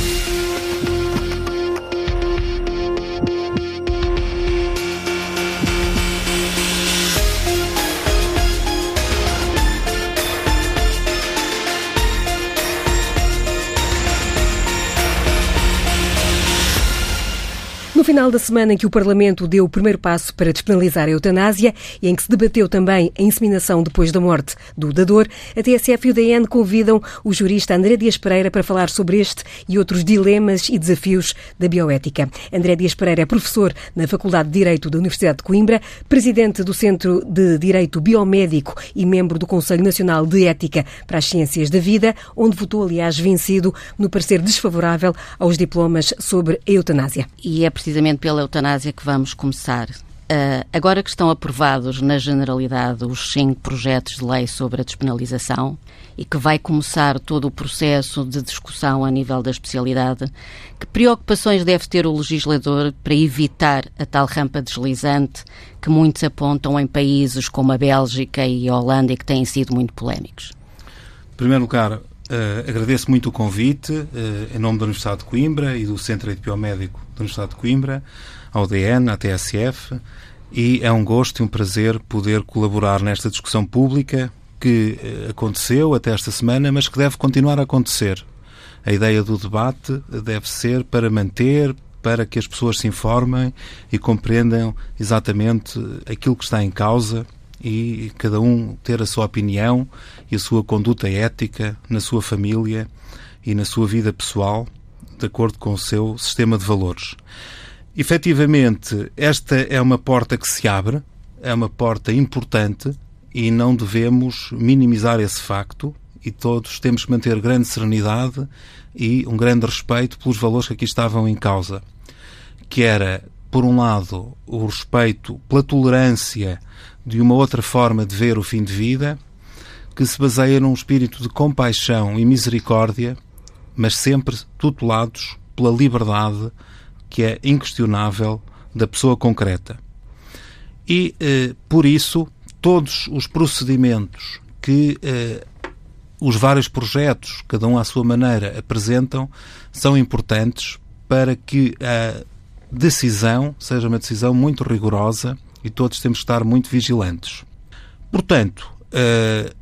Thank you. Final da semana em que o Parlamento deu o primeiro passo para despenalizar a eutanásia e em que se debateu também a inseminação depois da morte do dador, a TSF e o DN convidam o jurista André Dias Pereira para falar sobre este e outros dilemas e desafios da bioética. André Dias Pereira é professor na Faculdade de Direito da Universidade de Coimbra, presidente do Centro de Direito Biomédico e membro do Conselho Nacional de Ética para as Ciências da Vida, onde votou, aliás, vencido no parecer desfavorável aos diplomas sobre a eutanásia. E é precisamente precisamente pela eutanásia que vamos começar. Uh, agora que estão aprovados, na generalidade, os cinco projetos de lei sobre a despenalização e que vai começar todo o processo de discussão a nível da especialidade, que preocupações deve ter o legislador para evitar a tal rampa deslizante que muitos apontam em países como a Bélgica e a Holanda e que têm sido muito polémicos? Em primeiro lugar, Uh, agradeço muito o convite, uh, em nome da Universidade de Coimbra e do Centro de Biomédico da Universidade de Coimbra, ao DN, à TSF, e é um gosto e um prazer poder colaborar nesta discussão pública que uh, aconteceu até esta semana, mas que deve continuar a acontecer. A ideia do debate deve ser para manter, para que as pessoas se informem e compreendam exatamente aquilo que está em causa e cada um ter a sua opinião e a sua conduta ética na sua família e na sua vida pessoal, de acordo com o seu sistema de valores. Efetivamente, esta é uma porta que se abre, é uma porta importante e não devemos minimizar esse facto e todos temos que manter grande serenidade e um grande respeito pelos valores que aqui estavam em causa, que era, por um lado, o respeito pela tolerância de uma outra forma de ver o fim de vida, que se baseia num espírito de compaixão e misericórdia, mas sempre tutelados pela liberdade que é inquestionável da pessoa concreta. E, eh, por isso, todos os procedimentos que eh, os vários projetos, cada um à sua maneira, apresentam, são importantes para que a decisão seja uma decisão muito rigorosa e todos temos que estar muito vigilantes. Portanto, uh,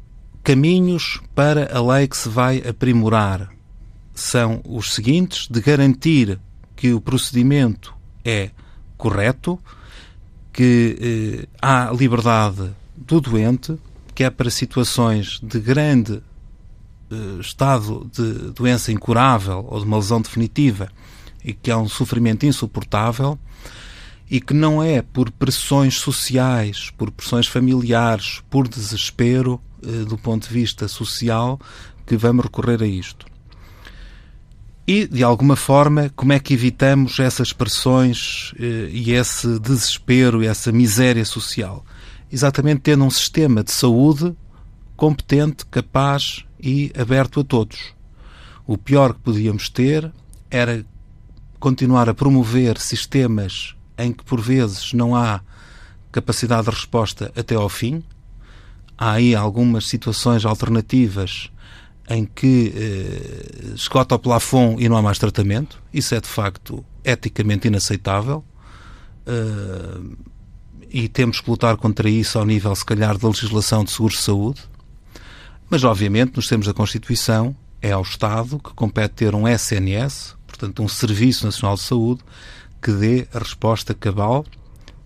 caminhos para a lei que se vai aprimorar são os seguintes: de garantir que o procedimento é correto, que uh, há liberdade do doente, que é para situações de grande uh, estado de doença incurável ou de uma lesão definitiva e que há um sofrimento insuportável e que não é por pressões sociais, por pressões familiares, por desespero eh, do ponto de vista social que vamos recorrer a isto. E, de alguma forma, como é que evitamos essas pressões eh, e esse desespero e essa miséria social? Exatamente tendo um sistema de saúde competente, capaz e aberto a todos. O pior que podíamos ter era continuar a promover sistemas em que por vezes não há capacidade de resposta até ao fim. Há aí algumas situações alternativas em que eh, o plafond e não há mais tratamento. Isso é de facto eticamente inaceitável. Uh, e temos que lutar contra isso ao nível, se calhar, da legislação de seguros de saúde. Mas, obviamente, nos termos da Constituição, é ao Estado que compete ter um SNS, portanto, um Serviço Nacional de Saúde, que dê a resposta cabal,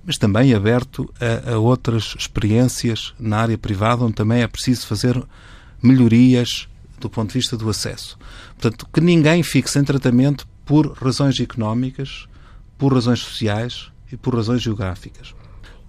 mas também aberto a, a outras experiências na área privada, onde também é preciso fazer melhorias do ponto de vista do acesso. Portanto, que ninguém fique sem tratamento por razões económicas, por razões sociais e por razões geográficas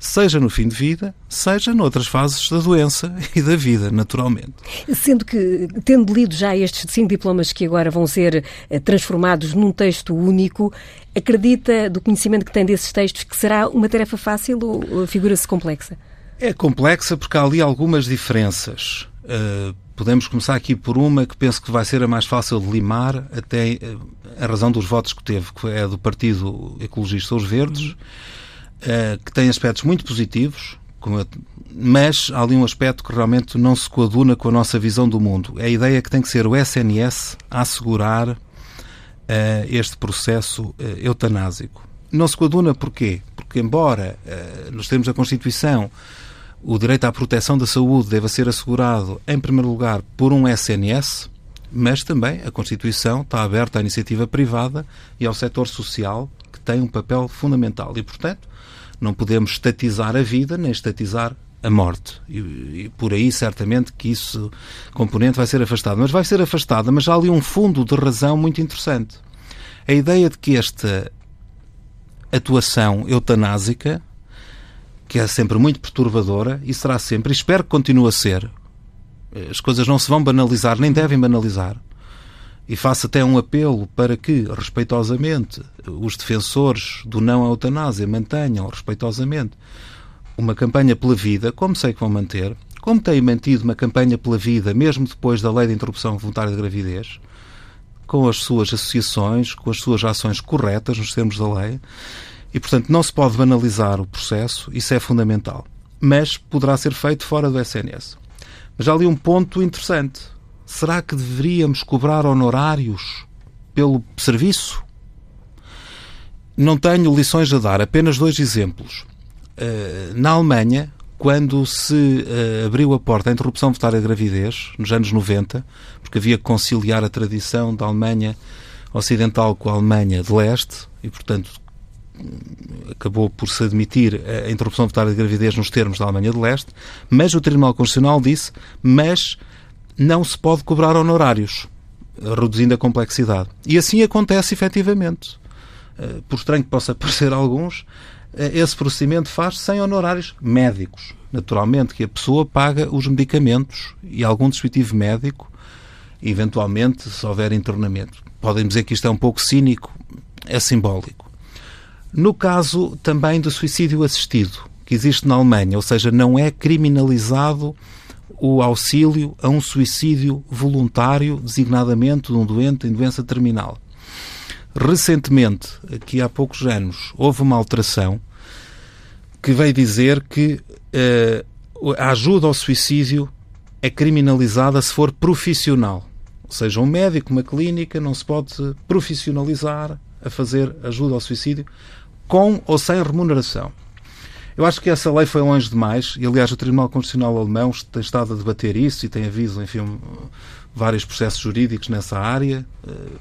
seja no fim de vida, seja noutras fases da doença e da vida, naturalmente. Sendo que, tendo lido já estes cinco diplomas que agora vão ser eh, transformados num texto único, acredita, do conhecimento que tem desses textos, que será uma tarefa fácil ou figura-se complexa? É complexa porque há ali algumas diferenças. Uh, podemos começar aqui por uma que penso que vai ser a mais fácil de limar, até uh, a razão dos votos que teve, que é do Partido Ecologista Os Verdes. Uhum que tem aspectos muito positivos, mas há ali um aspecto que realmente não se coaduna com a nossa visão do mundo. É a ideia que tem que ser o SNS a assegurar este processo eutanásico. Não se coaduna porquê? Porque, embora nos termos da Constituição o direito à proteção da saúde deva ser assegurado, em primeiro lugar, por um SNS, mas também a Constituição está aberta à iniciativa privada e ao setor social, que tem um papel fundamental. E, portanto, não podemos estatizar a vida nem estatizar a morte. E, e, por aí, certamente, que isso componente vai ser afastado. Mas vai ser afastada, mas há ali um fundo de razão muito interessante. A ideia de que esta atuação eutanásica, que é sempre muito perturbadora, e será sempre, e espero que continue a ser, as coisas não se vão banalizar, nem devem banalizar. E faço até um apelo para que, respeitosamente, os defensores do não à eutanásia mantenham, respeitosamente, uma campanha pela vida, como sei que vão manter, como têm mantido uma campanha pela vida, mesmo depois da lei de interrupção voluntária de gravidez, com as suas associações, com as suas ações corretas nos termos da lei, e, portanto, não se pode banalizar o processo, isso é fundamental. Mas poderá ser feito fora do SNS. Mas há ali um ponto interessante. Será que deveríamos cobrar honorários pelo serviço? Não tenho lições a dar, apenas dois exemplos. Eh, na Alemanha, quando se uh, abriu a porta à interrupção voluntária de gravidez, nos anos 90, porque havia que conciliar a tradição da Alemanha Ocidental com a Alemanha de Leste, e, portanto, acabou por se admitir a interrupção voluntária de gravidez nos termos da Alemanha de Leste, mas o Tribunal Constitucional disse, mas não se pode cobrar honorários, reduzindo a complexidade. E assim acontece efetivamente. Eh, por estranho que possa parecer alguns, eh, esse procedimento faz sem honorários médicos. Naturalmente que a pessoa paga os medicamentos e algum dispositivo médico, eventualmente, se houver internamento. Podem dizer que isto é um pouco cínico, é simbólico. No caso também do suicídio assistido, que existe na Alemanha, ou seja, não é criminalizado o auxílio a um suicídio voluntário, designadamente de um doente em doença terminal. Recentemente, aqui há poucos anos, houve uma alteração que veio dizer que uh, a ajuda ao suicídio é criminalizada se for profissional. Ou seja, um médico, uma clínica, não se pode profissionalizar a fazer ajuda ao suicídio com ou sem remuneração. Eu acho que essa lei foi longe demais, e aliás o Tribunal Constitucional Alemão tem estado a debater isso e tem havido, enfim, vários processos jurídicos nessa área. Eh,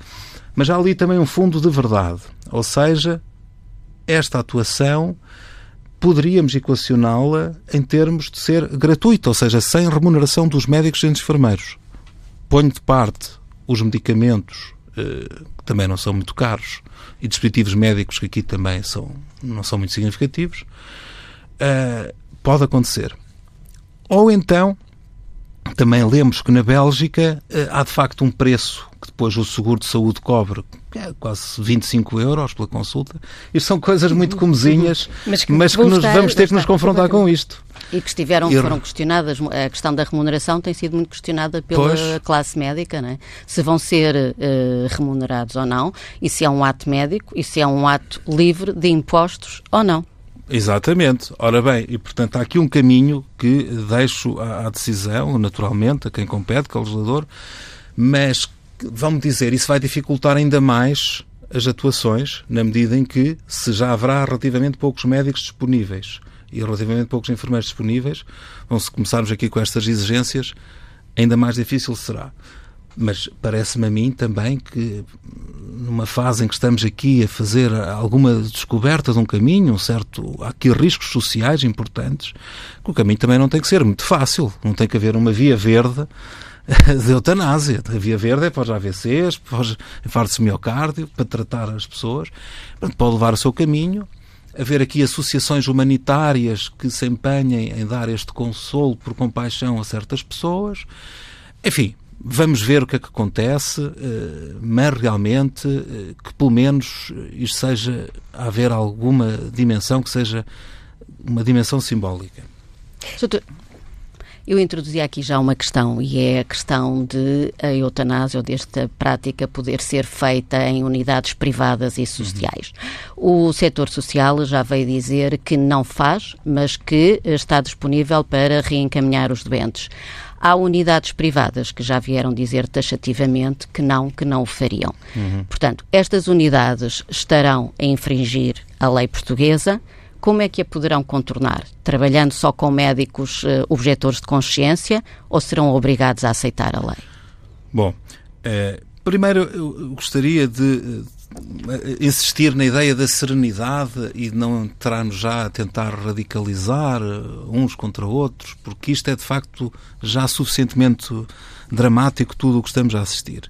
mas há ali também um fundo de verdade. Ou seja, esta atuação poderíamos equacioná-la em termos de ser gratuita, ou seja, sem remuneração dos médicos e dos enfermeiros. Ponho de parte os medicamentos, eh, que também não são muito caros, e dispositivos médicos que aqui também são, não são muito significativos, uh, pode acontecer. Ou então, também lemos que na Bélgica uh, há de facto um preço que depois o seguro de saúde cobre, é quase 25 euros pela consulta. Isto são coisas muito comezinhas, mas que, mas que nos, estar, vamos ter que nos confrontar com isto. E que estiveram, foram questionadas, a questão da remuneração tem sido muito questionada pela pois. classe médica, né? se vão ser uh, remunerados ou não, e se é um ato médico, e se é um ato livre de impostos ou não. Exatamente. Ora bem, e portanto há aqui um caminho que deixo à, à decisão, naturalmente, a quem compete, que é o legislador, mas vamos dizer, isso vai dificultar ainda mais as atuações, na medida em que, se já haverá relativamente poucos médicos disponíveis e relativamente poucos enfermeiros disponíveis, vão se começarmos aqui com estas exigências, ainda mais difícil será. Mas parece-me a mim também que, numa fase em que estamos aqui a fazer alguma descoberta de um caminho, um certo, há aqui riscos sociais importantes, que o caminho também não tem que ser muito fácil, não tem que haver uma via verde de eutanásia. A via verde é para os AVCs, para os infartos de miocárdio, para tratar as pessoas. Pode levar o seu caminho. Haver aqui associações humanitárias que se empenhem em dar este consolo por compaixão a certas pessoas. Enfim, vamos ver o que é que acontece, eh, mas realmente eh, que pelo menos isto seja haver alguma dimensão que seja uma dimensão simbólica. Eu introduzi aqui já uma questão e é a questão de a eutanásia ou desta prática poder ser feita em unidades privadas e sociais. Uhum. O setor social já veio dizer que não faz, mas que está disponível para reencaminhar os doentes. Há unidades privadas que já vieram dizer taxativamente que não, que não o fariam. Uhum. Portanto, estas unidades estarão a infringir a lei portuguesa. Como é que a poderão contornar? Trabalhando só com médicos uh, objetores de consciência ou serão obrigados a aceitar a lei? Bom, eh, primeiro eu gostaria de eh, insistir na ideia da serenidade e não entrarmos já a tentar radicalizar eh, uns contra outros, porque isto é de facto já suficientemente dramático tudo o que estamos a assistir.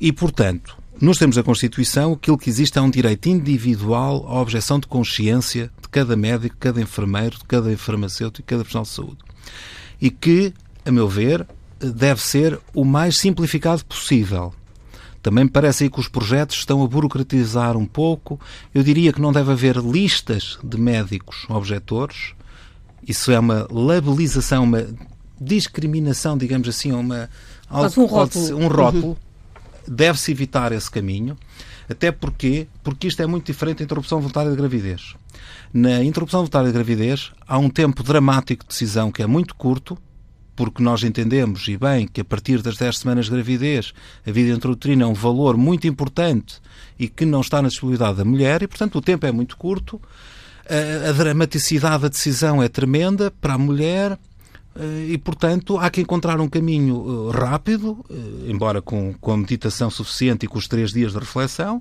E, portanto, nos termos da Constituição, aquilo que existe é um direito individual à objeção de consciência de cada médico, cada enfermeiro, de cada farmacêutico, de cada profissional de saúde. E que, a meu ver, deve ser o mais simplificado possível. Também me parece aí que os projetos estão a burocratizar um pouco. Eu diria que não deve haver listas de médicos objetores. Isso é uma labelização, uma discriminação, digamos assim, uma, algo, um rótulo. Um rótulo. Uhum. Deve-se evitar esse caminho. Até porque, porque isto é muito diferente da interrupção voluntária de gravidez. Na interrupção voluntária de gravidez há um tempo dramático de decisão que é muito curto, porque nós entendemos, e bem, que a partir das 10 semanas de gravidez a vida intrauterina é um valor muito importante e que não está na disponibilidade da mulher, e portanto o tempo é muito curto, a, a dramaticidade da decisão é tremenda para a mulher, eh, e, portanto, há que encontrar um caminho eh, rápido, eh, embora com, com a meditação suficiente e com os três dias de reflexão,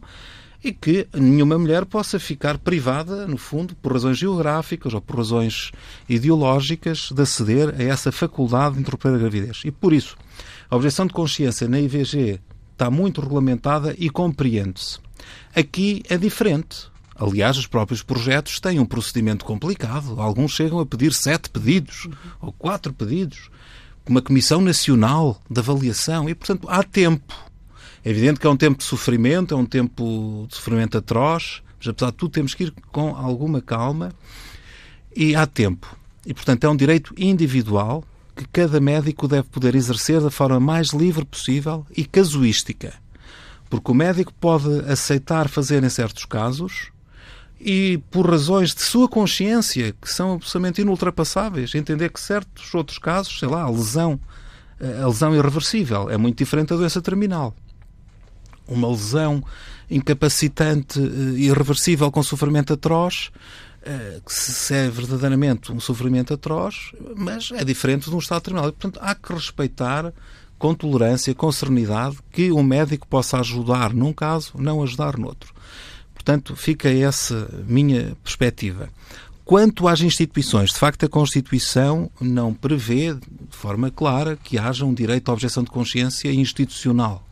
e que nenhuma mulher possa ficar privada, no fundo, por razões geográficas ou por razões ideológicas, de aceder a essa faculdade de interromper a gravidez. E por isso, a objeção de consciência na IVG está muito regulamentada e compreende-se. Aqui é diferente. Aliás, os próprios projetos têm um procedimento complicado. Alguns chegam a pedir sete pedidos ou quatro pedidos, uma comissão nacional de avaliação. E, portanto, há tempo é evidente que é um tempo de sofrimento, é um tempo de sofrimento atroz, mas apesar de tudo temos que ir com alguma calma e há tempo. E, portanto, é um direito individual que cada médico deve poder exercer da forma mais livre possível e casuística. Porque o médico pode aceitar fazer em certos casos e, por razões de sua consciência, que são absolutamente inultrapassáveis, entender que certos outros casos, sei lá, a lesão, a lesão irreversível é muito diferente da doença terminal uma lesão incapacitante e eh, irreversível com sofrimento atroz, eh, que se é verdadeiramente um sofrimento atroz, mas é diferente de um estado terminal. portanto, há que respeitar com tolerância, com serenidade, que um médico possa ajudar num caso, não ajudar noutro. Portanto, fica essa minha perspectiva. Quanto às instituições, de facto, a Constituição não prevê de forma clara que haja um direito à objeção de consciência institucional.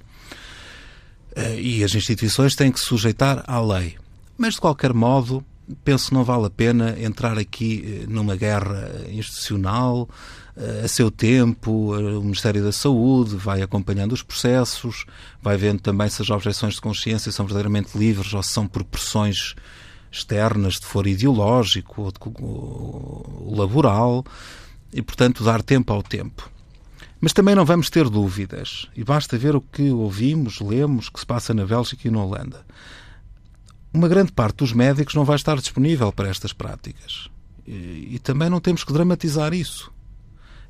Eh, e as instituições têm que se sujeitar à lei. Mas, de qualquer modo, penso não vale a pena entrar aqui eh, numa guerra institucional. Eh, a seu tempo, o Ministério da Saúde vai acompanhando os processos, vai vendo também se as objeções de consciência são verdadeiramente livres ou se são por pressões externas, de foro ideológico ou, de, ou laboral, e, portanto, dar tempo ao tempo. Mas também não vamos ter dúvidas, e basta ver o que ouvimos, lemos, que se passa na Bélgica e na Holanda. Uma grande parte dos médicos não vai estar disponível para estas práticas. E, e também não temos que dramatizar isso.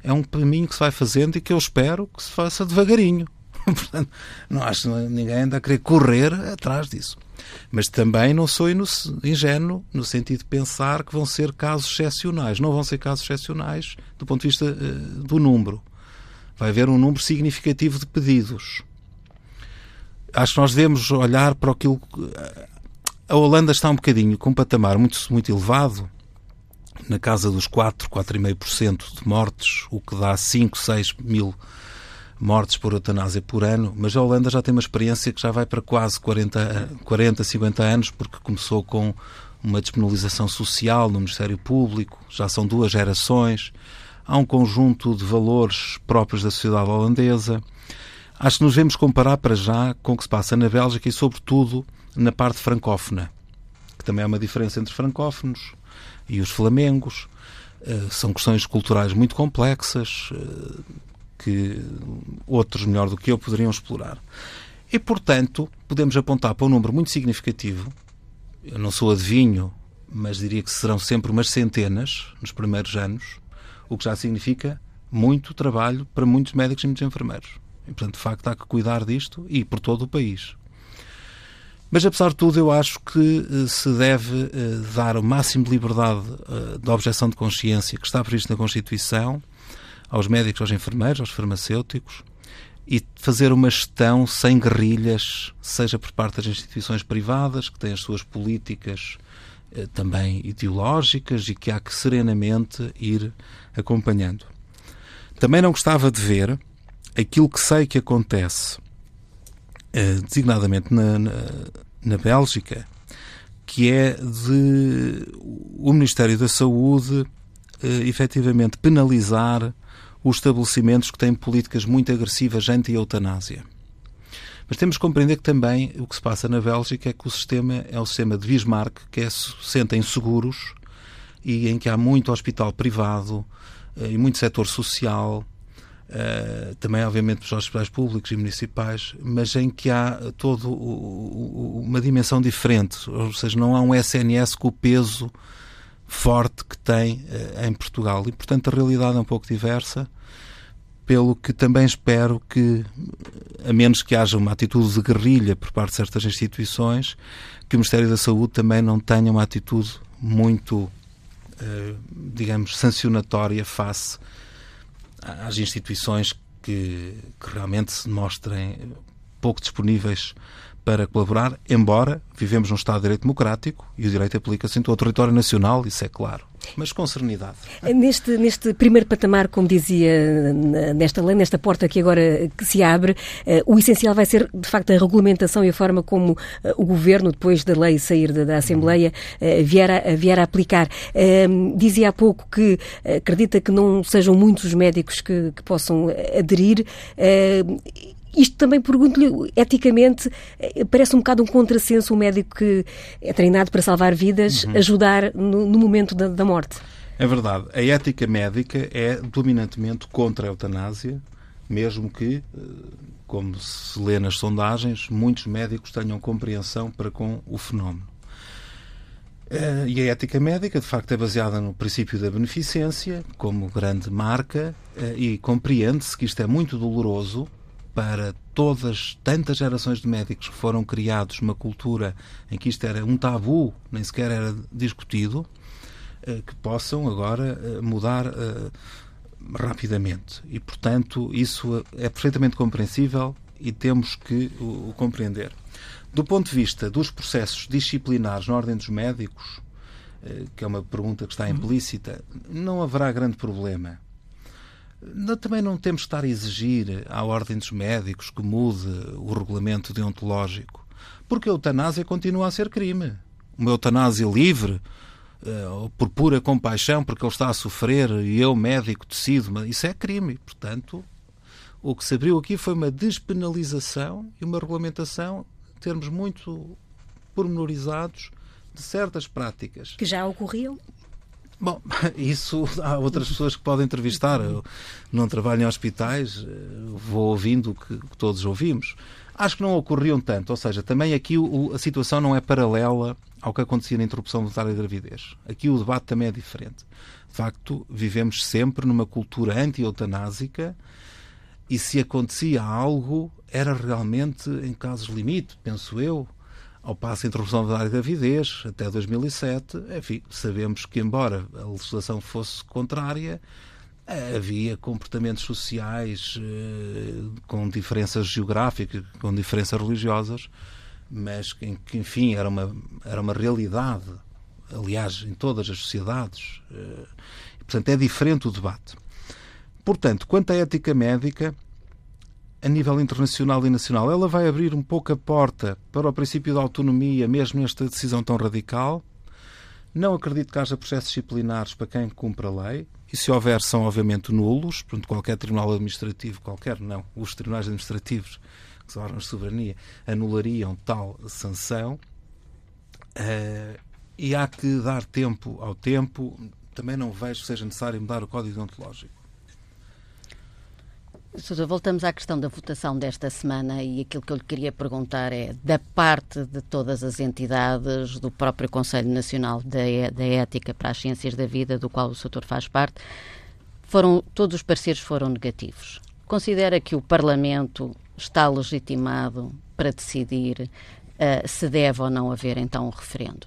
É um caminho que se vai fazendo e que eu espero que se faça devagarinho. Portanto, não acho ninguém anda a querer correr atrás disso. Mas também não sou ingênuo no sentido de pensar que vão ser casos excepcionais. Não vão ser casos excepcionais do ponto de vista uh, do número vai haver um número significativo de pedidos. Acho que nós devemos olhar para aquilo. A Holanda está um bocadinho com um patamar muito, muito elevado, na casa dos 4, 4,5% de mortes, o que dá 5, 6 mil mortes por eutanásia por ano, mas a Holanda já tem uma experiência que já vai para quase 40, 40 50 anos, porque começou com uma despenalização social no Ministério Público, já são duas gerações há um conjunto de valores próprios da sociedade holandesa. Acho que nos devemos comparar para já com o que se passa na Bélgica e, sobretudo, na parte francófona, que também há uma diferença entre francófonos e os flamengos. Uh, são questões culturais muito complexas uh, que outros, melhor do que eu, poderiam explorar. E, portanto, podemos apontar para um número muito significativo. Eu não sou adivinho, mas diria que serão sempre umas centenas nos primeiros anos o que já significa muito trabalho para muitos médicos e muitos enfermeiros. E, portanto, de facto, há que cuidar disto e por todo o país. Mas, apesar de tudo, eu acho que eh, se deve eh, dar o máximo de liberdade eh, da objeção de consciência que está previsto na Constituição aos médicos, aos enfermeiros, aos farmacêuticos e fazer uma gestão sem guerrilhas, seja por parte das instituições privadas, que têm as suas políticas também ideológicas e que há que serenamente ir acompanhando. Também não gostava de ver aquilo que sei que acontece eh, designadamente na, na, na Bélgica, que é de o Ministério da Saúde uh, efetivamente penalizar os estabelecimentos que têm políticas muito agressivas anti-eutanásia. Mas temos que compreender que também o que se passa na Bélgica é que o sistema é o sistema de Bismarck, que é assente em seguros e em que há muito hospital privado uh, e muito setor social Uh, também obviamente nos hospitais públicos e municipais, mas em que há o, uma dimensão diferente, ou seja, não há um SNS com o peso forte que tem uh, em Portugal. E portanto a realidade é um pouco diversa pelo que também espero que a menos que haja uma atitude de guerrilha por parte de certas instituições que o Ministério da Saúde também não tenha uma atitude muito uh, digamos sancionatória face às instituições que, que realmente se mostrem pouco disponíveis para colaborar, embora vivemos num Estado de Direito Democrático e o direito aplica-se em todo o território nacional, isso é claro. Mas com serenidade. Neste, neste primeiro patamar, como dizia nesta lei, nesta porta que agora que se abre, eh, o essencial vai ser, de facto, a regulamentação e a forma como eh, o Governo, depois da lei sair da, Assembleia, eh, vier a, vier a aplicar. Dizia há pouco que acredita que não sejam muitos os médicos que, que possam aderir isto também pergunto-lhe, eticamente, eh, parece um bocado um contrassenso um médico que é treinado para salvar vidas, uhum. ajudar no, no momento da, da, morte. É verdade. A ética médica é dominantemente contra a eutanásia, mesmo que, eh, como se lê nas sondagens, muitos médicos tenham compreensão para com o fenómeno. Eh, e a ética médica, de facto, é baseada no princípio da beneficência, como grande marca, e compreende-se que isto é muito doloroso para todas tantas gerações de médicos que foram criados uma cultura em que isto era um tabu, nem sequer era discutido, eh, que possam agora eh, mudar eh, rapidamente. E, portanto, isso é perfeitamente compreensível e temos que o, compreender. Do ponto de vista dos processos disciplinares na ordem dos médicos, que é uma pergunta que está implícita, não haverá grande problema também não temos de estar a exigir à Ordem dos Médicos que mude o regulamento deontológico, porque a eutanásia continua a ser crime. Uma eutanásia livre, uh, por pura compaixão, porque ele está a sofrer e eu, médico, decido, isso é crime. Portanto, o que se abriu aqui foi uma despenalização e uma regulamentação termos muito pormenorizados de certas práticas. Que já ocorriam? Bom, isso há outras pessoas que podem entrevistar. Eu não trabalho em hospitais, eh, vou ouvindo o que, que todos ouvimos. Acho que não ocorriam tanto, ou seja, também aqui o, a situação não é paralela ao que acontecia na interrupção voluntária da gravidez. Aqui o debate também é diferente. De facto, vivemos sempre numa cultura anti-eutanásica e se acontecia algo, era realmente em casos limite, penso eu, ao passo da interrupção da gravidez, até 2007, enfim, sabemos que, embora a legislação fosse contrária, havia comportamentos sociais eh, com diferenças geográficas, com diferenças religiosas, mas que, enfim, era uma, era uma realidade, aliás, em todas as sociedades. Eh, portanto, é diferente o debate. Portanto, quanto à ética médica, a nível internacional e nacional, ela vai abrir um pouco a porta para o princípio da autonomia, mesmo nesta decisão tão radical. Não acredito que haja processos disciplinares para quem cumpre a lei. E se houver, são obviamente nulos. Portanto, qualquer tribunal administrativo, qualquer não, os tribunais administrativos, que são órgãos de soberania, anulariam tal sanção. Uh, e há que dar tempo ao tempo. Também não vejo que seja necessário mudar o código deontológico. Sousa, voltamos à questão da votação desta semana e aquilo que eu lhe queria perguntar é, da parte de todas as entidades, do próprio Conselho Nacional da, da Ética para as Ciências da Vida, do qual o Soutor faz parte, foram, todos os pareceres foram negativos. Considera que o Parlamento está legitimado para decidir uh, se deve ou não haver então um referendo?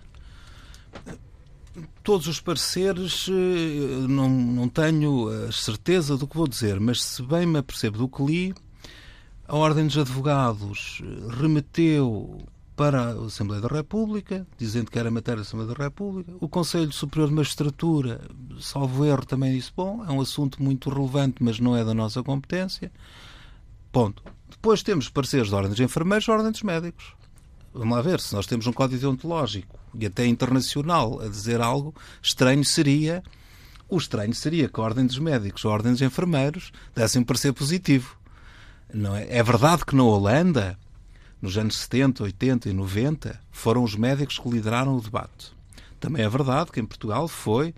Todos os pareceres eh, não, não tenho a certeza do que vou dizer, mas se bem me apercebo do que li, a Ordem dos Advogados remeteu para a Assembleia da República, dizendo que era matéria da Assembleia da República. O Conselho Superior de Magistratura, salvo erro, também disse: bom, é um assunto muito relevante, mas não é da nossa competência. Ponto. Depois temos pareceres da Ordem dos Enfermeiros e Ordem dos Médicos. Vamos lá ver, se nós temos um código deontológico e até internacional a dizer algo, estranho seria. O estranho seria que a Ordem dos Médicos a Ordem dos Enfermeiros dessem um parecer positivo. Não é? é verdade que na Holanda, nos anos 70, 80 e 90, foram os médicos que lideraram o debate. Também é verdade que em Portugal foi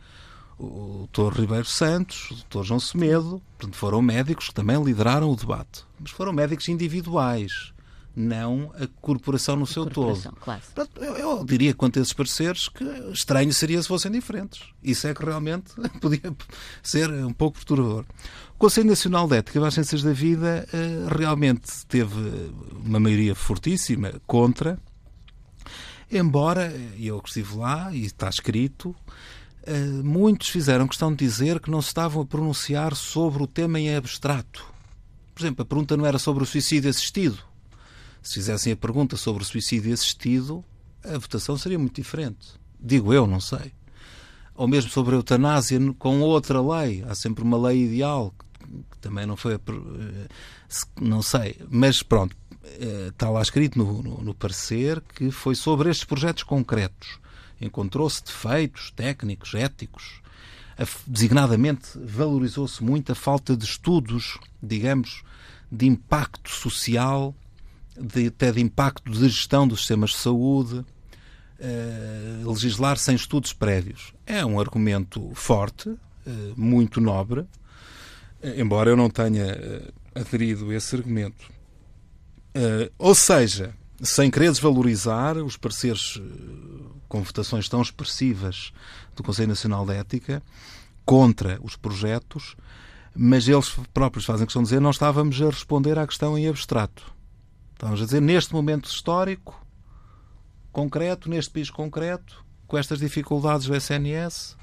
o Dr. Ribeiro Santos, o Dr. João Semedo, portanto, foram médicos que também lideraram o debate. Mas foram médicos individuais, não a corporação no a seu corporação, todo. Claro. Eu, eu, diria, quanto a esses pareceres, que estranho seria se fossem diferentes. Isso é que realmente podia ser um pouco perturbador. O Conselho Nacional de Ética das Ciências da Vida eh, realmente teve uma maioria fortíssima contra, embora, eu que estive lá, e está escrito, eh, muitos fizeram questão de dizer que não se estavam a pronunciar sobre o tema em abstrato. Por exemplo, a pergunta não era sobre o suicídio assistido. Se fizessem a pergunta sobre o suicídio assistido, a votação seria muito diferente. Digo eu, não sei. Ou mesmo sobre a eutanásia com outra lei. Há sempre uma lei ideal que também não foi. Eh, não sei. Mas pronto, eh, está lá escrito no, no, no parecer que foi sobre estes projetos concretos encontrou-se defeitos técnicos, éticos. Designadamente, valorizou-se muito a falta de estudos, digamos, de impacto social, de, até de impacto de gestão dos sistemas de saúde, uh, legislar sem estudos prévios. É um argumento forte, uh, muito nobre, embora eu não tenha aderido a esse argumento. ou seja, sem querer desvalorizar os pareceres eh, com votações tão expressivas do Conselho Nacional de Ética contra os projetos, mas eles próprios fazem questão de dizer não estávamos a responder à questão em abstrato. Estávamos a dizer, neste momento histórico, concreto, neste país concreto, com estas dificuldades do SNS,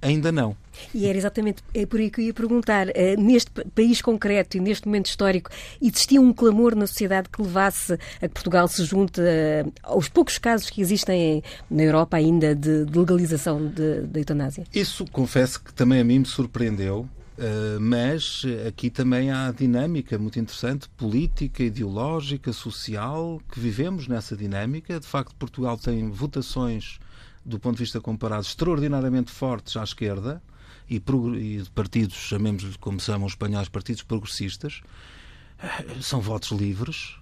Ainda não. E era exatamente é por aí que eu ia perguntar. Uh, neste país concreto e neste momento histórico, existia um clamor na sociedade que levasse a que Portugal se junte uh, aos poucos casos que existem na Europa ainda de legalização da eutanásia? Isso, confesso que também a mim me surpreendeu. Uh, mas aqui também há dinâmica muito interessante, política, ideológica, social, que vivemos nessa dinâmica. De facto, Portugal tem votações do ponto de vista comparado, extraordinariamente fortes à esquerda e, e partidos, chamemos-lhe como chamam os espanhóis, partidos progressistas, eh, são votos livres.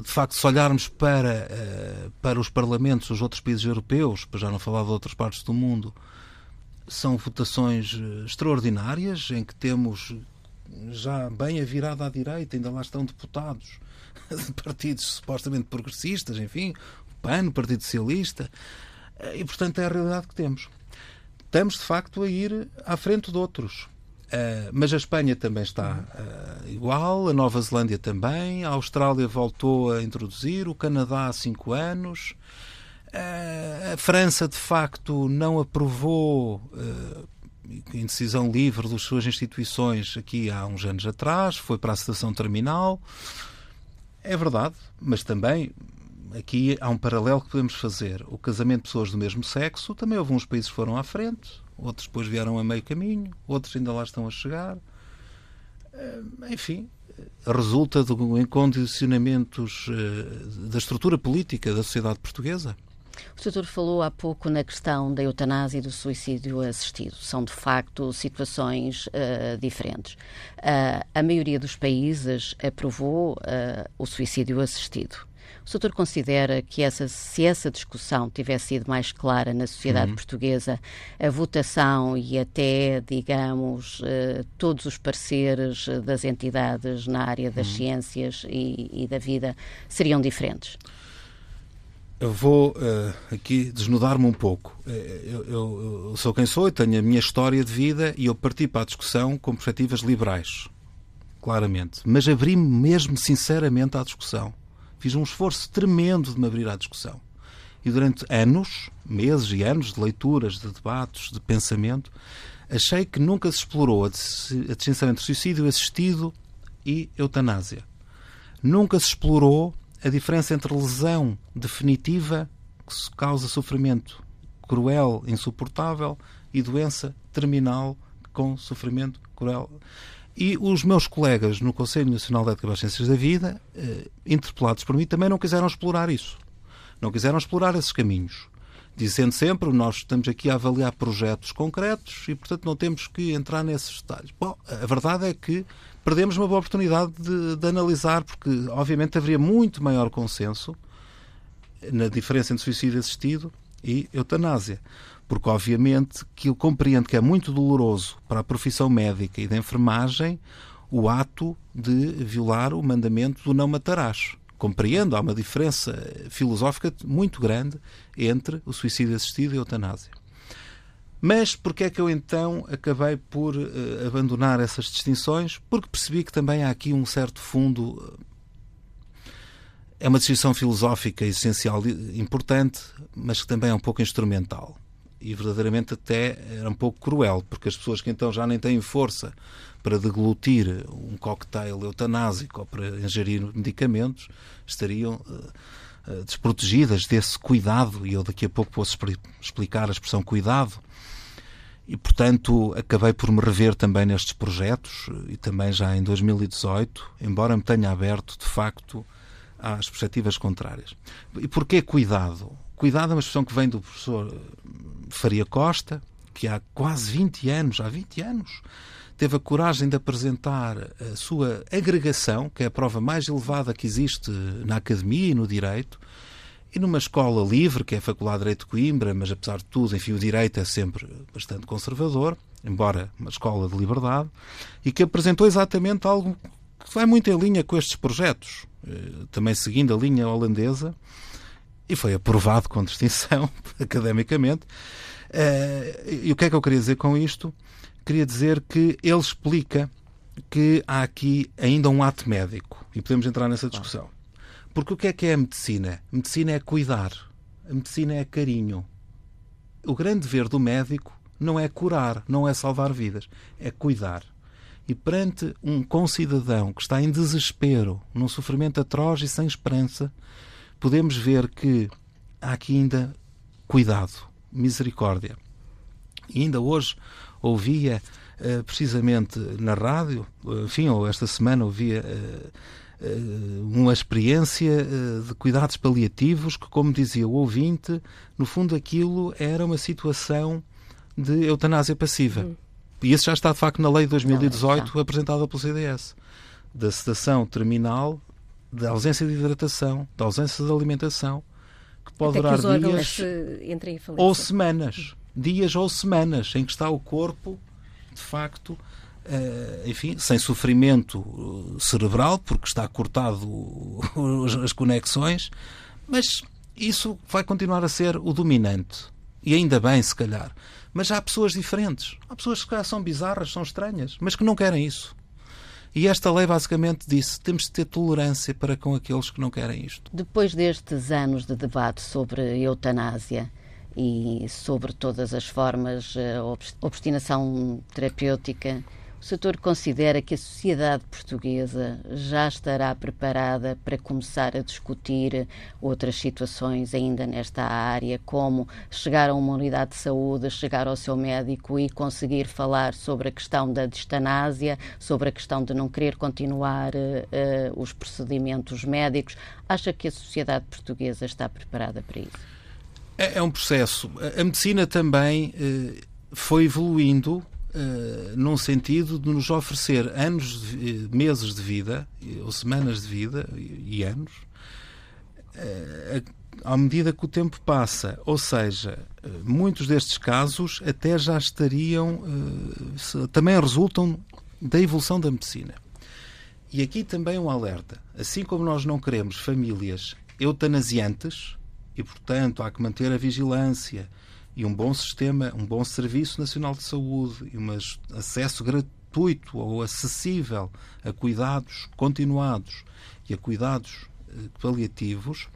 De facto, se olharmos para, eh, para os parlamentos dos outros países europeus, para já não falar de outras partes do mundo, são votações eh, extraordinárias em que temos já bem a virada à direita, ainda lá estão deputados de partidos supostamente progressistas, enfim, o PAN, o Partido Socialista, e, portanto, é a realidade que temos. Estamos, de facto, a ir à frente de outros. Uh, mas a Espanha também está uh, igual, a Nova Zelândia também, a Austrália voltou a introduzir, o Canadá há cinco anos, a França de facto não aprovou em decisão livre das suas instituições aqui há uns anos atrás, foi para a sedação terminal. É verdade, mas também aqui há um paralelo que podemos fazer. O casamento de pessoas do mesmo sexo, também houve uns países que foram à frente, outros depois vieram a meio caminho, outros ainda lá estão a chegar. Eh, enfim, resulta de condicionamentos eh, da estrutura política da sociedade portuguesa. O doutor falou há pouco na questão da eutanásia e do suicídio assistido. São, de facto, situações uh, diferentes. Uh, a maioria dos países aprovou uh, o suicídio assistido. O doutor considera que essa, se essa discussão tivesse sido mais clara na sociedade uhum. portuguesa, a votação e até, digamos, todos os pareceres das entidades na área das uhum. ciências e, e da vida seriam diferentes? Eu vou uh, aqui desnudar-me um pouco. Eu, eu, eu, sou quem sou, eu tenho a minha história de vida e eu parti para a discussão com perspectivas liberais, claramente. Mas abri-me mesmo sinceramente à discussão. Fiz um esforço tremendo de me abrir à discussão. E durante anos, meses e anos de leituras, de debates, de pensamento, achei que nunca se explorou a distinção entre suicídio assistido e eutanásia. Nunca se explorou a diferença entre lesão definitiva, que causa sofrimento cruel, insuportável, e doença terminal com sofrimento cruel. E os meus colegas no Conselho Nacional de Ética das Ciências da Vida, eh, interpelados por mim, também não quiseram explorar isso. Não quiseram explorar esses caminhos. Dizendo sempre, nós estamos aqui a avaliar projetos concretos e, portanto, não temos que entrar nesses detalhes. Bom, a verdade é que perdemos uma boa oportunidade de, de analisar, porque, obviamente, haveria muito maior consenso na diferença entre suicídio assistido e eutanásia porque obviamente que eu compreendo que é muito doloroso para a profissão médica e da enfermagem o ato de violar o mandamento do não matarás. Compreendo, há uma diferença filosófica muito grande entre o suicídio assistido e a eutanásia. Mas porquê é que eu então acabei por uh, abandonar essas distinções? Porque percebi que também há aqui um certo fundo. É uma distinção filosófica essencial, importante, mas que também é um pouco instrumental e verdadeiramente até era um pouco cruel, porque as pessoas que então já nem têm força para deglutir um cocktail eutanásico ou para ingerir medicamentos estariam uh, uh, desprotegidas desse cuidado, e eu daqui a pouco posso explicar a expressão cuidado. E, portanto, acabei por me rever também nestes projetos e também já em 2018, embora me tenha aberto, de facto, às perspectivas contrárias. E porquê cuidado? Cuidado é uma expressão que vem do professor eh, Faria Costa, que há quase 20 anos, há 20 anos, teve a coragem de apresentar a sua agregação, que é a prova mais elevada que existe na academia e no direito, e numa escola livre, que é a Faculdade de Direito de Coimbra, mas apesar de tudo, enfim, o direito é sempre bastante conservador, embora uma escola de liberdade, e que apresentou exatamente algo que vai muito em linha com estes projetos, eh, também seguindo a linha holandesa, e foi aprovado com distinção academicamente. Uh, e o que é que eu queria dizer com isto? Queria dizer que ele explica que há aqui ainda um ato médico e podemos entrar nessa discussão. Porque o que é que é a medicina? A medicina é cuidar, a medicina é carinho. O grande dever do médico não é curar, não é salvar vidas, é cuidar. E perante um concidadão que está em desespero, num sofrimento atroz e sem esperança, podemos ver que há aqui ainda cuidado, misericórdia. E ainda hoje ouvia uh, precisamente na rádio, enfim, ou esta semana ouvia uh, uh, uma experiência de cuidados paliativos que, como dizia o ouvinte, no fundo aquilo era uma situação de eutanásia passiva. Hum. E isso já está de facto na lei de 2018 Não, apresentada pelo CDS, da sedação terminal da ausência de hidratação, da ausência de alimentação, que pode Até durar que dias ou semanas. Dias ou semanas em que está o corpo, de facto, uh, enfim, sem sofrimento cerebral, porque está cortado as conexões, mas isso vai continuar a ser o dominante. E ainda bem, se calhar. Mas há pessoas diferentes. Há pessoas que são bizarras, são estranhas, mas que não querem isso. E esta lei basicamente disse temos de ter tolerância para com aqueles que não querem isto. Depois destes anos de debate sobre eutanásia e sobre todas as formas, de eh, obstinação terapêutica, o setor considera que a sociedade portuguesa já estará preparada para começar a discutir outras situações ainda nesta área, como chegar a uma unidade de saúde, chegar ao seu médico e conseguir falar sobre a questão da distanásia, sobre a questão de não querer continuar uh, os procedimentos médicos. Acha que a sociedade portuguesa está preparada para isso? É, é um processo. A medicina também uh, foi evoluindo Uh, num sentido de nos oferecer anos, de, meses de vida, ou semanas de vida, e, e anos, à medida que o tempo passa. Ou seja, muitos destes casos até já estariam, se, também resultam da evolução da medicina. E aqui também um alerta. Assim como nós não queremos famílias eutanasiantes, e, portanto, há que manter a vigilância e um bom sistema, um bom Serviço Nacional de Saúde e um acesso gratuito ou acessível a cuidados continuados e a cuidados eh, paliativos,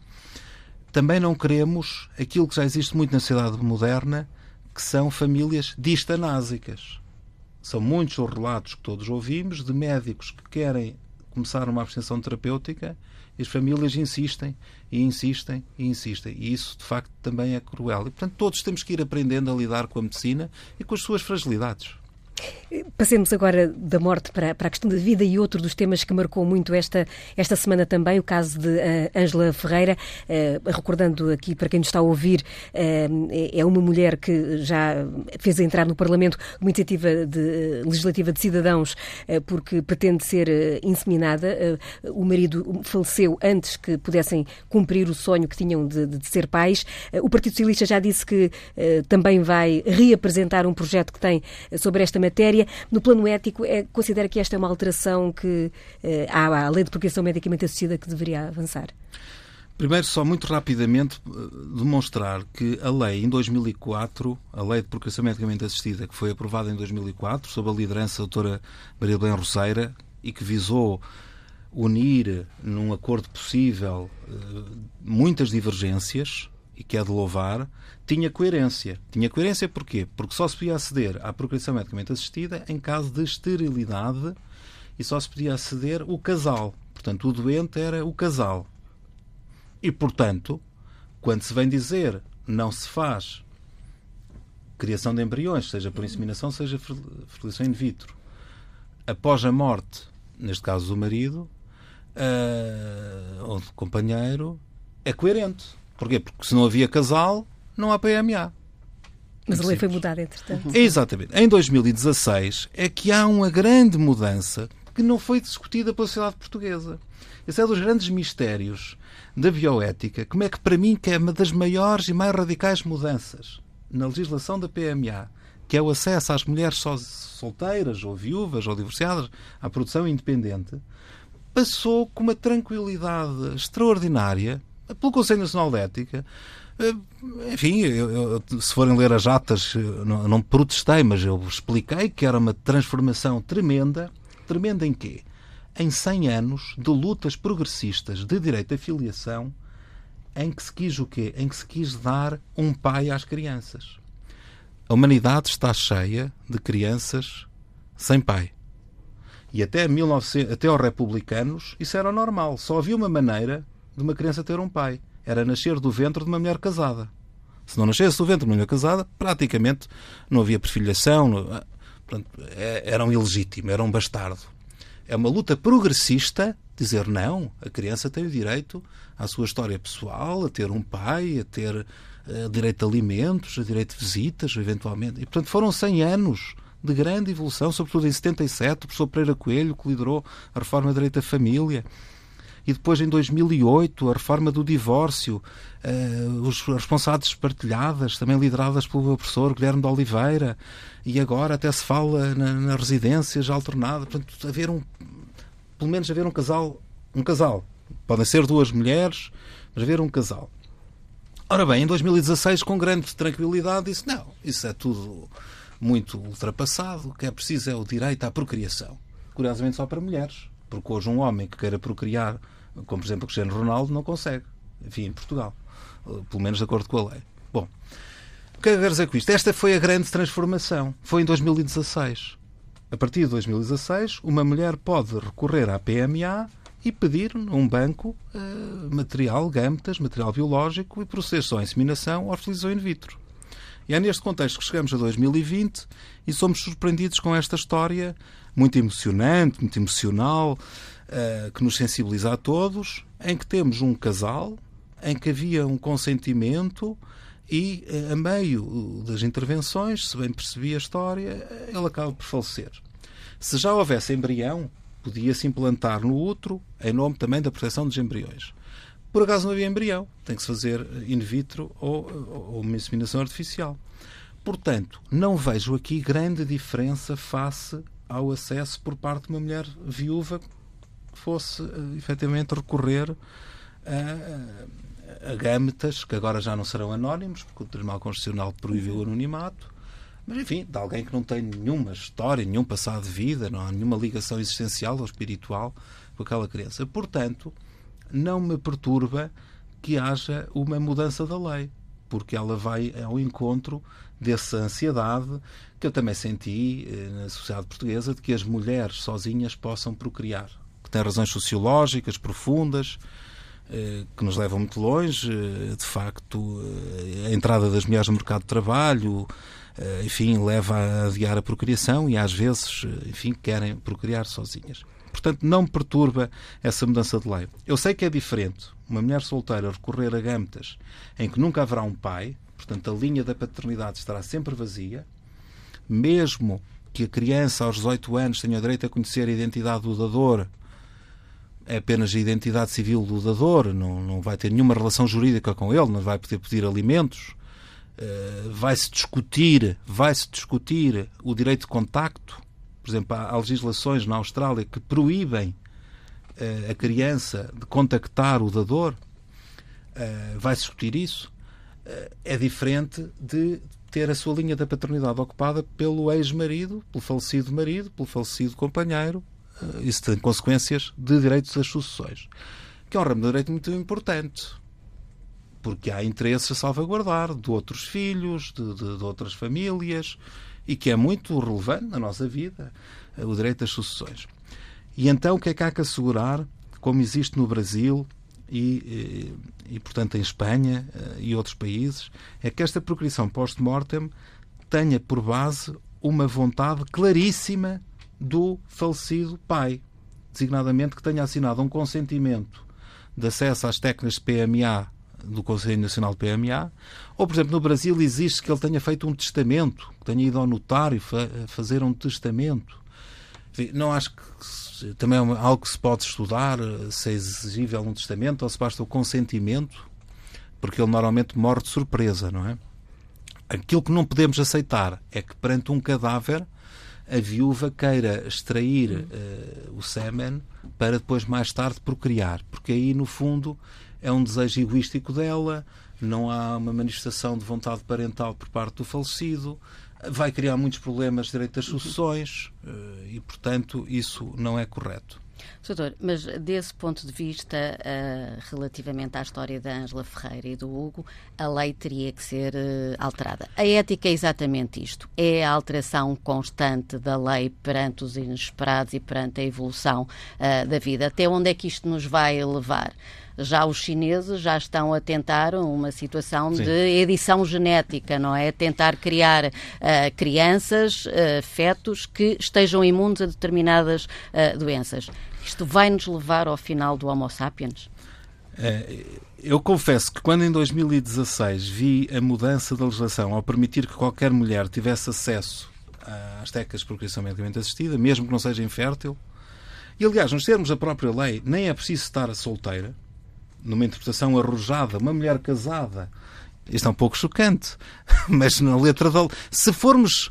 também não queremos aquilo que já existe muito na sociedade moderna, que são famílias distanásicas. São muitos os relatos que todos ouvimos de médicos que querem começar uma abstenção terapêutica e as famílias insistem e insistem e insistem. E isso, de facto, também é cruel. E, portanto, todos temos que ir aprendendo a lidar com a medicina e com as suas fragilidades. Passemos agora da morte para, para, a questão da vida e outro dos temas que marcou muito esta, esta semana também, o caso de Ângela uh, Ferreira. Uh, recordando aqui para quem nos está a ouvir, uh, é uma mulher que já fez entrar no Parlamento uma iniciativa de, legislativa de cidadãos porque pretende ser inseminada. o marido faleceu antes que pudessem cumprir o sonho que tinham de, de, de ser pais. o Partido Socialista já disse que também vai reapresentar um projeto que tem sobre esta matéria. No plano ético, é, considera que esta é uma alteração que eh, há a lei de procriação medicamente assistida que deveria avançar? Primeiro, só muito rapidamente eh, demonstrar que a lei em 2004, a lei de procriação medicamente assistida, que foi aprovada em 2004, sob a liderança da doutora Maria Belém Roseira, e que visou unir num acordo possível eh, muitas divergências, e que é de louvar, tinha coerência. Tinha coerência porquê? Porque só se podia aceder à procriação medicamente assistida em caso de esterilidade e só se podia aceder o casal. Portanto, o doente era o casal. E, portanto, quando se vem dizer não se faz criação de embriões, seja por inseminação, seja fertilização in vitro, após a morte, neste caso do marido, uh, ou do companheiro, é coerente. Porquê? Porque se não havia casal, não há PMA. Mas a lei foi mudada, entretanto. Exatamente. Em 2016 é que há uma grande mudança que não foi discutida pela sociedade portuguesa. Esse é um dos grandes mistérios da bioética. Como é que, para mim, que é uma das maiores e mais radicais mudanças na legislação da PMA, que é o acesso às mulheres solteiras ou viúvas ou divorciadas à produção independente, passou com uma tranquilidade extraordinária pelo Conselho Nacional de Ética. Eh, enfim, eu, eu, se forem ler as atas, não, não protestei, mas eu expliquei que era uma transformação tremenda. Tremenda em quê? Em 100 anos de lutas progressistas de direito à filiação, em que se quis o quê? Em que se quis dar um pai às crianças. A humanidade está cheia de crianças sem pai. E até, 1900, até aos republicanos isso era normal. Só havia uma maneira de uma criança ter um pai. Era nascer do ventre de uma mulher casada. Se não nascesse do ventre de uma mulher casada, praticamente não havia perfilhação, não, ah, portanto, é, era um ilegítimo, era um bastardo. É uma luta progressista dizer não, a criança tem o direito à sua história pessoal, a ter um pai, a ter uh, direito a alimentos, a direito de visitas, eventualmente. E, portanto, foram 100 anos de grande evolução, sobretudo em 77, o professor Pereira Coelho, que liderou a reforma do direito à família e depois em 2008 a reforma do divórcio, uh, os responsáveis partilhadas, também lideradas pelo professor Guilherme de Oliveira, e agora até se fala na, na residência alternada. Portanto, haver um, pelo menos haver um casal, um casal. Podem ser duas mulheres, mas haver um casal. Ora bem, em 2016, com grande tranquilidade, disse: não, isso é tudo muito ultrapassado. O que é preciso é o direito à procriação. Curiosamente, só para mulheres. Porque hoje um homem que queira procriar como por exemplo Cristiano Ronaldo, não consegue. Enfim, em Portugal. Pelo menos de acordo com a lei. Bom, o que é que eu quero dizer com isto? Esta foi a grande transformação. Foi em 2016. A partir de 2016, uma mulher pode recorrer à PMA e pedir num banco uh, material, gametas, material biológico e proceder só a inseminação ou fertilização in vitro. E é neste contexto que chegamos a 2020 e somos surpreendidos com esta história muito emocionante, muito emocional, uh, que nos sensibiliza a todos, em que temos um casal, em que havia um consentimento e, uh, a meio das intervenções, se bem percebi a história, ele acaba por falecer. Se já houvesse embrião, podia-se implantar no útero, em nome também da proteção dos embriões. Por acaso não havia embrião, tem que se fazer in vitro ou, ou uma inseminação artificial. Portanto, não vejo aqui grande diferença face ao acesso por parte de uma mulher viúva fosse uh, efetivamente recorrer a, uh, agâmetas, que agora já não serão anónimos, porque o Tribunal Constitucional proibiu o anonimato, mas enfim, de alguém que não tem nenhuma história, nenhum passado de vida, não há nenhuma ligação existencial ou espiritual com aquela criança. Portanto, não me perturba que haja uma mudança da lei, porque ela vai ao encontro dessa ansiedade que eu também senti eh, na sociedade portuguesa de que as mulheres sozinhas possam procriar, que tem razões sociológicas profundas, eh, que nos levam muito longe, eh, de facto, a entrada das mulheres no mercado de trabalho, enfim, leva a adiar a procriação e às vezes, enfim, querem procriar sozinhas. Portanto, não me perturba essa mudança de lei. Eu sei que é diferente uma mulher solteira recorrer a gâmetas em que nunca haverá um pai, portanto, a linha da paternidade estará sempre vazia, mesmo que a criança aos 18 anos tenha o direito a conhecer a identidade do dador, é apenas a identidade civil do dador, não, não vai ter nenhuma relação jurídica com ele, não vai poder pedir alimentos, eh, vai-se discutir, vai-se discutir o direito de contacto. Por exemplo, há legislações na Austrália que proíbem uh, a criança de contactar o dador. Uh, vai-se discutir isso. é diferente de ter a sua linha da paternidade ocupada pelo ex-marido, pelo falecido marido, pelo falecido companheiro. isso tem consequências de direitos das sucessões, que é um ramo de direito muito importante porque há interesses a salvaguardar de outros filhos, de, de, de, outras famílias, e que é muito relevante na nossa vida, eh, o direito às sucessões. E então o que é que há que assegurar, como existe no Brasil e, e, eh, e portanto, em Espanha eh, e outros países, é que esta procriação post-mortem tenha por base uma vontade claríssima do falecido pai, designadamente que tenha assinado um consentimento de acesso às técnicas PMA do Conselho Nacional do PMA, ou, por exemplo, no Brasil existe que ele tenha feito um testamento, que tenha ido ao notário fa fazer um testamento. Não acho que também é algo que se pode estudar, se é exigível um testamento ou se basta o consentimento, porque ele normalmente morre de surpresa, não é? Aquilo que não podemos aceitar é que perante um cadáver a viúva queira extrair uh, o sêmen para depois mais tarde procriar, porque aí no fundo é um desejo egoístico dela, não há uma manifestação de vontade parental por parte do falecido, vai criar muitos problemas de direito às sucessões eh, e, portanto, isso não é correto. Doutor, mas desse ponto de vista, uh, relativamente à história da Ângela Ferreira e do Hugo, a lei teria que ser uh, alterada. A ética é exatamente isto: é a alteração constante da lei perante os inesperados e perante a evolução uh, da vida. Até onde é que isto nos vai levar? Já os chineses já estão a tentar uma situação Sim. de edição genética, não é? Tentar criar uh, crianças, uh, fetos que estejam imunes a determinadas uh, doenças. Isto vai nos levar ao final do Homo sapiens? Eu confesso que quando em 2016 vi a mudança da legislação ao permitir que qualquer mulher tivesse acesso às técnicas de procriação medicamente assistida, mesmo que não seja infértil, e aliás, nos termos da própria lei, nem é preciso estar solteira, numa interpretação arrojada, uma mulher casada. Isto é um pouco chocante, mas na letra da se formos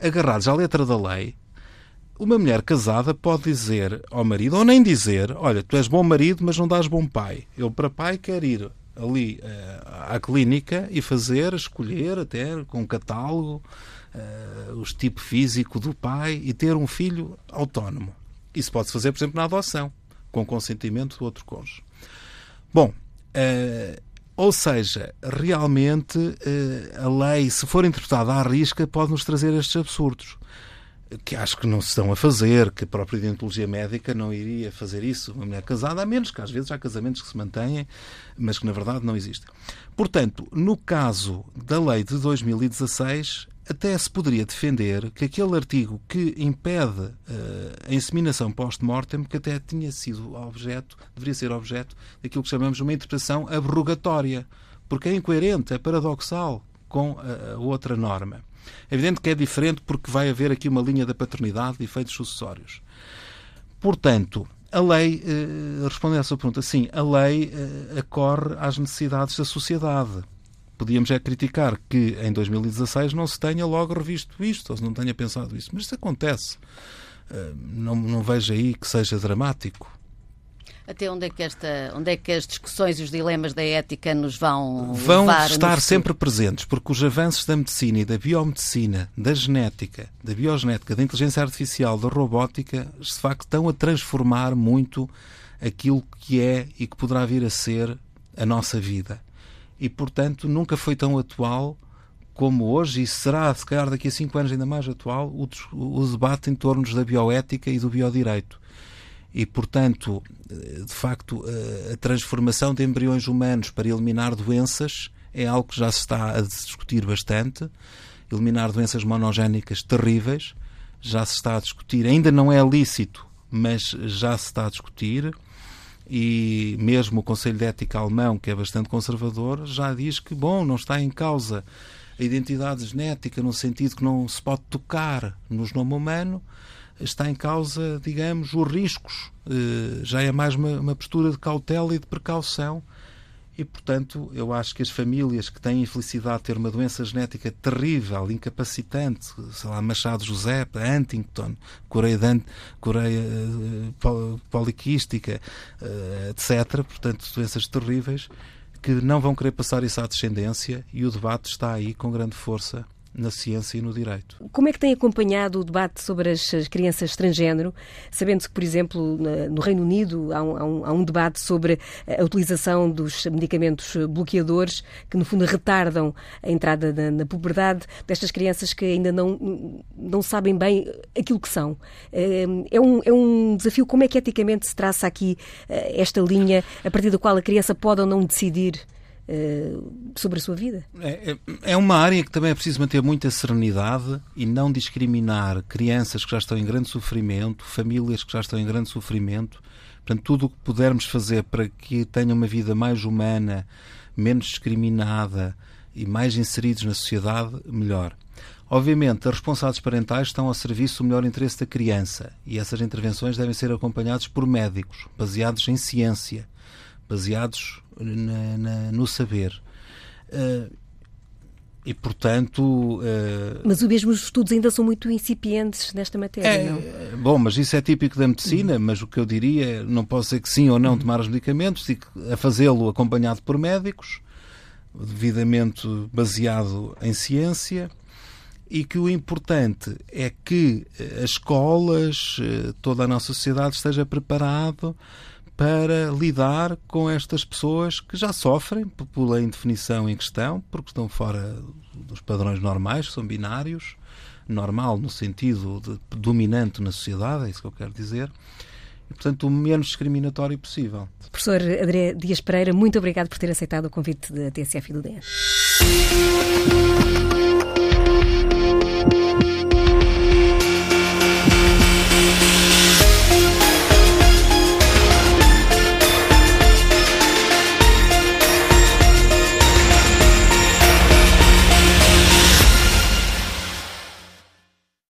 agarrados à letra da lei, uma mulher casada pode dizer ao marido, ou nem dizer, olha, tu és bom marido, mas não dás bom pai. Eu, para pai, quero ir ali uh, à clínica e fazer, escolher até com um catálogo uh, o tipo físico do pai e ter um filho autónomo. Isso pode-se fazer, por exemplo, na adoção, com consentimento do outro cônjuge. Bom, uh, ou seja, realmente uh, a lei, se for interpretada à risca, pode nos trazer estes absurdos. Que acho que não se estão a fazer, que a própria ideologia médica não iria fazer isso, uma mulher casada, a menos que às vezes há casamentos que se mantêm, mas que na verdade não existem. Portanto, no caso da lei de 2016, até se poderia defender que aquele artigo que impede uh, a inseminação post-mortem, que até tinha sido objeto, deveria ser objeto daquilo que chamamos de uma interpretação abrogatória, porque é incoerente, é paradoxal com a, a outra norma. É evidente que é diferente porque vai haver aqui uma linha da paternidade de efeitos sucessórios. Portanto, a lei, uh, respondendo à sua pergunta, sim, a lei uh, acorre às necessidades da sociedade podíamos é criticar que em 2016 não se tenha logo revisto isto, ou se não tenha pensado isso. Mas isso acontece. Uh, não, não vejo aí que seja dramático. Até onde é que esta, onde é que as discussões e os dilemas da ética nos vão vão estar sempre presentes, porque os avanços da medicina e da biomedicina, da genética, da biogenética, da inteligência artificial, da robótica, de facto estão a transformar muito aquilo que é e que poderá vir a ser a nossa vida. E, portanto, nunca foi tão atual como hoje, e será, se calhar, daqui a cinco anos ainda mais atual, o, o debate em torno da bioética e do biodireito. E, portanto, de facto, a transformação de embriões humanos para eliminar doenças é algo que já se está a discutir bastante. Eliminar doenças monogénicas terríveis já se está a discutir. Ainda não é lícito, mas já se está a discutir e mesmo o Conselho de Ética alemão, que é bastante conservador, já diz que, bom, não está em causa a identidade genética no sentido que não se pode tocar no genoma humano, está em causa, digamos, os riscos. Eh, já é mais uma, uma postura de cautela e de precaução e, portanto, eu acho que as famílias que têm a infelicidade de ter uma doença genética terrível, incapacitante, sei lá, Machado José, Huntington, Coreia, Coreia uh, poliquística, uh, etc., portanto, doenças terríveis, que não vão querer passar isso à descendência e o debate está aí com grande força na ciência e no direito. Como é que tem acompanhado o debate sobre as crianças transgênero, sabendo que, por exemplo, no Reino Unido há um, há um, debate sobre a utilização dos medicamentos bloqueadores que, no fundo, retardam a entrada na, na puberdade destas crianças que ainda não, não sabem bem aquilo que são. É, é um, é um desafio. Como é que eticamente se traça aqui eh, esta linha a partir da qual a criança pode ou não decidir? Eh, sobre a sua vida. É, é, é uma área que também é preciso manter muita serenidade e não discriminar crianças que já estão em grande sofrimento, famílias que já estão em grande sofrimento. Portanto, tudo o que pudermos fazer para que tenham uma vida mais humana, menos discriminada e mais inseridos na sociedade, melhor. Obviamente, as responsáveis parentais estão ao serviço do melhor interesse da criança e essas intervenções devem ser acompanhadas por médicos, baseados em ciência baseados na, na, no saber. Uh, e, portanto. Uh, mas mesmo os estudos ainda são muito incipientes nesta matéria, é, não? Bom, mas isso é típico da medicina, uhum. mas o que eu diria, não posso dizer que sim ou não uhum. tomar os medicamentos, e a fazê-lo acompanhado por médicos, devidamente baseado em ciência, e que o importante é que as escolas, eh, toda a nossa sociedade esteja preparado para lidar com estas pessoas que já sofrem pela indefinição em questão, porque estão fora dos padrões normais, são binários, normal no sentido de dominante na sociedade, é isso que eu quero dizer, e, portanto, o menos discriminatório possível. Professor André Dias Pereira, muito obrigado por ter aceitado o convite da TSF e do DEN.